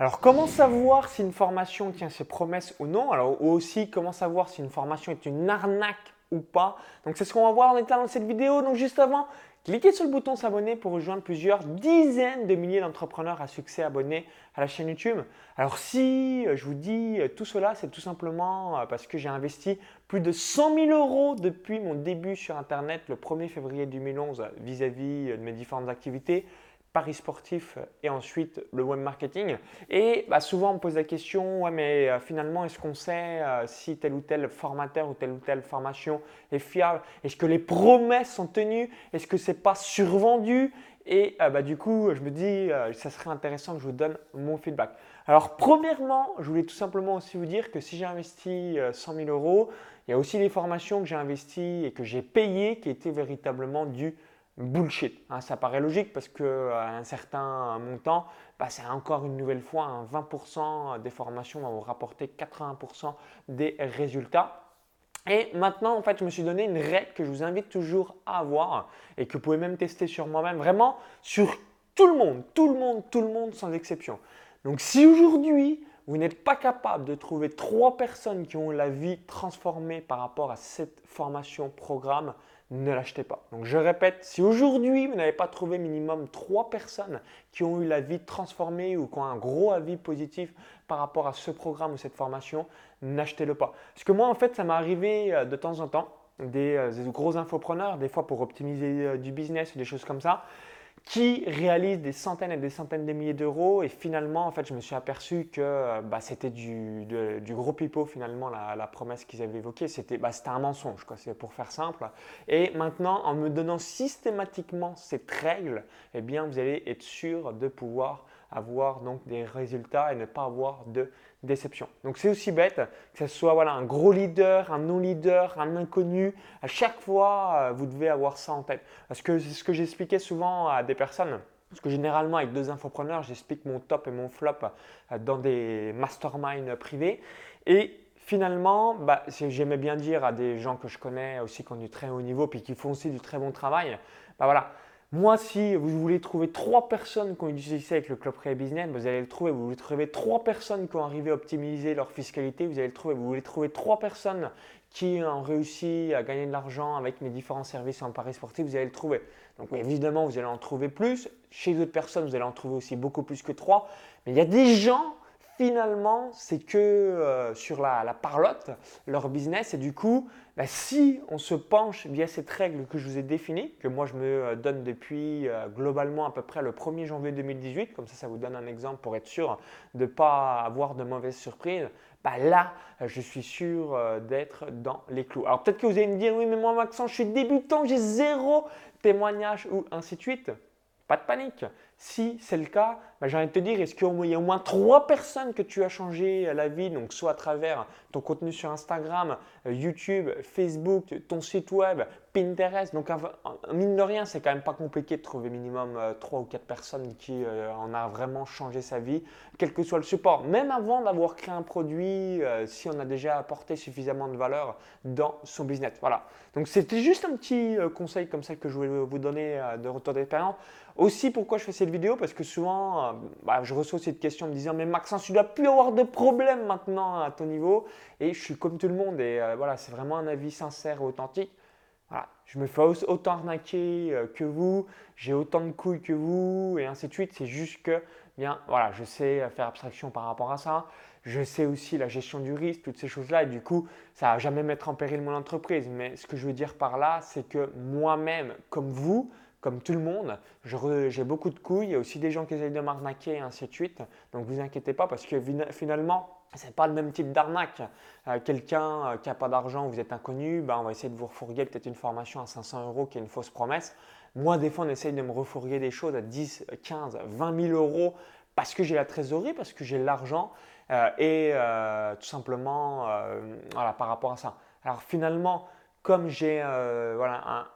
Alors, comment savoir si une formation tient ses promesses ou non? Alors, aussi, comment savoir si une formation est une arnaque ou pas? Donc, c'est ce qu'on va voir en état dans cette vidéo. Donc, juste avant, cliquez sur le bouton s'abonner pour rejoindre plusieurs dizaines de milliers d'entrepreneurs à succès abonnés à la chaîne YouTube. Alors, si euh, je vous dis euh, tout cela, c'est tout simplement euh, parce que j'ai investi plus de 100 000 euros depuis mon début sur Internet le 1er février 2011 vis-à-vis de mes différentes activités paris sportif et ensuite le web marketing. Et bah, souvent on me pose la question, ouais mais euh, finalement est-ce qu'on sait euh, si tel ou tel formateur ou telle ou telle formation est fiable? Est-ce que les promesses sont tenues? Est-ce que c'est pas survendu? Et euh, bah, du coup je me dis, ça serait intéressant que je vous donne mon feedback. Alors premièrement, je voulais tout simplement aussi vous dire que si j'ai investi 100 000 euros, il y a aussi des formations que j'ai investies et que j'ai payées qui étaient véritablement dues bullshit. Hein, ça paraît logique parce qu'à un certain montant, bah, c'est encore une nouvelle fois 20% des formations vont vous rapporter 80% des résultats. Et maintenant, en fait, je me suis donné une règle que je vous invite toujours à avoir et que vous pouvez même tester sur moi-même, vraiment sur tout le monde, tout le monde, tout le monde sans exception. Donc si aujourd'hui, vous n'êtes pas capable de trouver trois personnes qui ont la vie transformée par rapport à cette formation, programme, ne l'achetez pas. Donc je répète, si aujourd'hui vous n'avez pas trouvé minimum trois personnes qui ont eu la vie transformée ou qui ont un gros avis positif par rapport à ce programme ou cette formation, n'achetez-le pas. Parce que moi en fait ça m'est arrivé euh, de temps en temps, des, euh, des, gros infopreneurs, des fois pour optimiser euh, du business ou des choses comme ça, qui réalise des centaines et des centaines de milliers d'euros. Et finalement, en fait, je me suis aperçu que euh, bah, c'était du, gros pipeau, finalement, la, promesse qu'ils avaient évoquée. C'était bah, un mensonge, quoi, c'est pour faire simple. Et maintenant, en me donnant systématiquement cette règle, eh bien, vous allez être sûr de pouvoir avoir donc des résultats et ne pas avoir de déception. Donc c'est aussi bête que ce soit voilà, un gros leader, un non-leader, un inconnu. À chaque fois, euh, vous devez avoir ça en tête. Parce que c'est ce que j'expliquais souvent à des personnes. Parce que généralement, avec deux infopreneurs, j'explique mon top et mon flop euh, dans des masterminds privés. Et finalement, bah, j'aimais bien dire à des gens que je connais aussi qui ont du très haut niveau puis qui font aussi du très bon travail, bah voilà, moi, si vous voulez trouver trois personnes qui ont utilisé avec le Club Pré Business, vous allez le trouver. Vous voulez trouver trois personnes qui ont arrivé à optimiser leur fiscalité, vous allez le trouver. Vous voulez trouver trois personnes qui ont réussi à gagner de l'argent avec mes différents services en paris sportif, vous allez le trouver. Donc évidemment, vous allez en trouver plus. Chez d'autres personnes, vous allez en trouver aussi beaucoup plus que trois. Mais il y a des gens finalement, c'est que euh, sur la, parlotte, leur business. Et du coup, bah, si on se penche via cette règle que je vous ai définie, que moi je me euh, donne depuis euh, globalement à peu près le 1er janvier 2018, comme ça, ça vous donne un exemple pour être sûr de ne pas avoir de mauvaises surprises, bah là, je suis sûr d'être dans les clous. Alors peut-être que vous allez me dire, oui, mais moi, Maxence, je suis débutant, j'ai zéro témoignage ou ainsi de suite. Pas de panique. Si c'est le cas, bah, j'ai envie de te dire, est-ce qu'il y a au moins trois personnes que tu as changé la vie, donc soit à travers ton contenu sur Instagram, YouTube, Facebook, ton site web, Pinterest. Donc, mine de rien, c'est quand même pas compliqué de trouver minimum euh, trois ou quatre personnes qui euh, en a vraiment changé sa vie, quel que soit le support. Même avant d'avoir créé un produit, si on a déjà apporté suffisamment de valeur dans son business. Voilà. Donc, c'était juste un petit conseil comme ça que je voulais vous donner de retour d'expérience. Aussi, pourquoi je fais cette vidéo? Parce que souvent, bah, je reçois cette question en me disant Mais Maxence, tu dois plus avoir de problème maintenant à ton niveau. Et je suis comme tout le monde. Et euh, voilà, c'est vraiment un avis sincère et authentique. Je me fais autant arnaquer euh, que vous, j'ai autant de couilles que vous, et ainsi de suite. C'est juste que, bien, voilà, je sais faire abstraction par rapport à ça. Je sais aussi la gestion du risque, toutes ces choses-là. Et du coup, ça va jamais mettre en péril mon entreprise. Mais ce que je veux dire par là, c'est que moi-même, comme vous, comme tout le monde, j'ai beaucoup de couilles. Il y a aussi des gens qui essayent de m'arnaquer et ainsi de suite. Donc vous inquiétez pas parce que finalement, ce n'est pas le même type d'arnaque. Euh, quelqu'un euh, qui n'a pas d'argent, vous êtes inconnu, ben, on va essayer de vous refourguer peut-être une formation à 500 euros qui est une fausse promesse. Moi, des fois, on essaye de me refourguer des choses à 10, 15, 20 000 euros parce que j'ai la trésorerie, parce que j'ai l'argent euh, et tout simplement voilà, par rapport à ça. Alors finalement, comme j'ai voilà, un,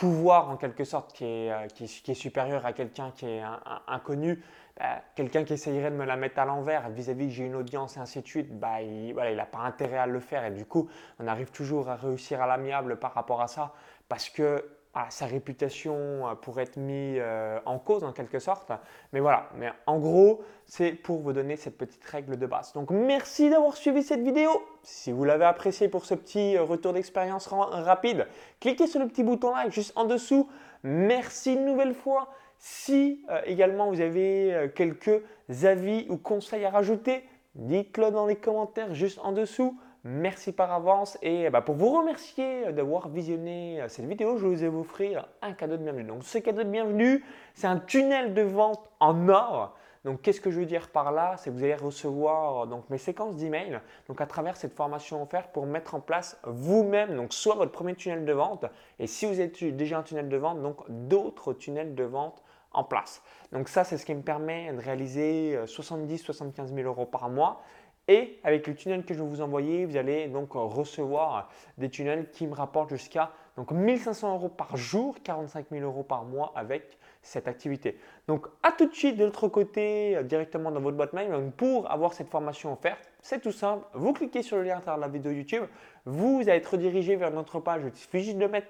pouvoir en quelque sorte qui est, euh, qui, est supérieur à quelqu'un qui est inconnu, bah, quelqu'un qui essayerait de me la mettre à l'envers vis-à-vis que j'ai une audience et ainsi de suite, bah, il n'a voilà, pas intérêt à le faire. Et du coup on arrive toujours à réussir à l'amiable par rapport à ça parce que sa réputation euh, pourrait être mise euh, en cause en quelque sorte. Mais voilà, mais en gros, c'est pour vous donner cette petite règle de base. Donc merci d'avoir suivi cette vidéo. Si vous l'avez apprécié pour ce petit euh, retour d'expérience rapide, cliquez sur le petit bouton like juste en dessous. Merci une nouvelle fois. Si également vous avez quelques avis ou conseils à rajouter, dites-le dans les commentaires juste en dessous. Merci par avance et bah, pour vous remercier d'avoir visionné euh, cette vidéo, je vous offrir un cadeau de bienvenue. Donc ce cadeau de bienvenue, c'est un tunnel de vente en or. Donc qu'est-ce que je veux dire par là? C'est que vous allez recevoir donc mes séquences d'emails donc à travers cette formation offerte pour mettre en place vous-même donc soit votre premier tunnel de vente et si vous êtes déjà un tunnel de vente donc d'autres tunnels de vente en place. Donc ça c'est ce qui me permet de réaliser 70-75 000 euros par mois et avec le tunnel que je vais vous envoyer, vous allez donc recevoir des tunnels qui me rapportent jusqu'à donc 1500 euros par jour, 45 000 euros par mois avec cette activité. Donc à tout de suite de l'autre côté, euh, directement dans votre boîte mail. pour avoir cette formation offerte, c'est tout simple. Vous cliquez sur le lien à travers la vidéo YouTube, vous allez être redirigé vers notre page. Il suffit juste de mettre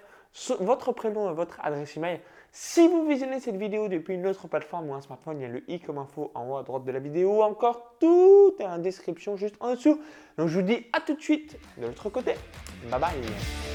votre prénom et votre adresse email. Si vous visionnez cette vidéo depuis une autre plateforme ou un smartphone, il y a le i comme info en haut à droite de la vidéo. Encore tout est en description juste en dessous. Donc je vous dis à tout de suite de l'autre côté. Bye bye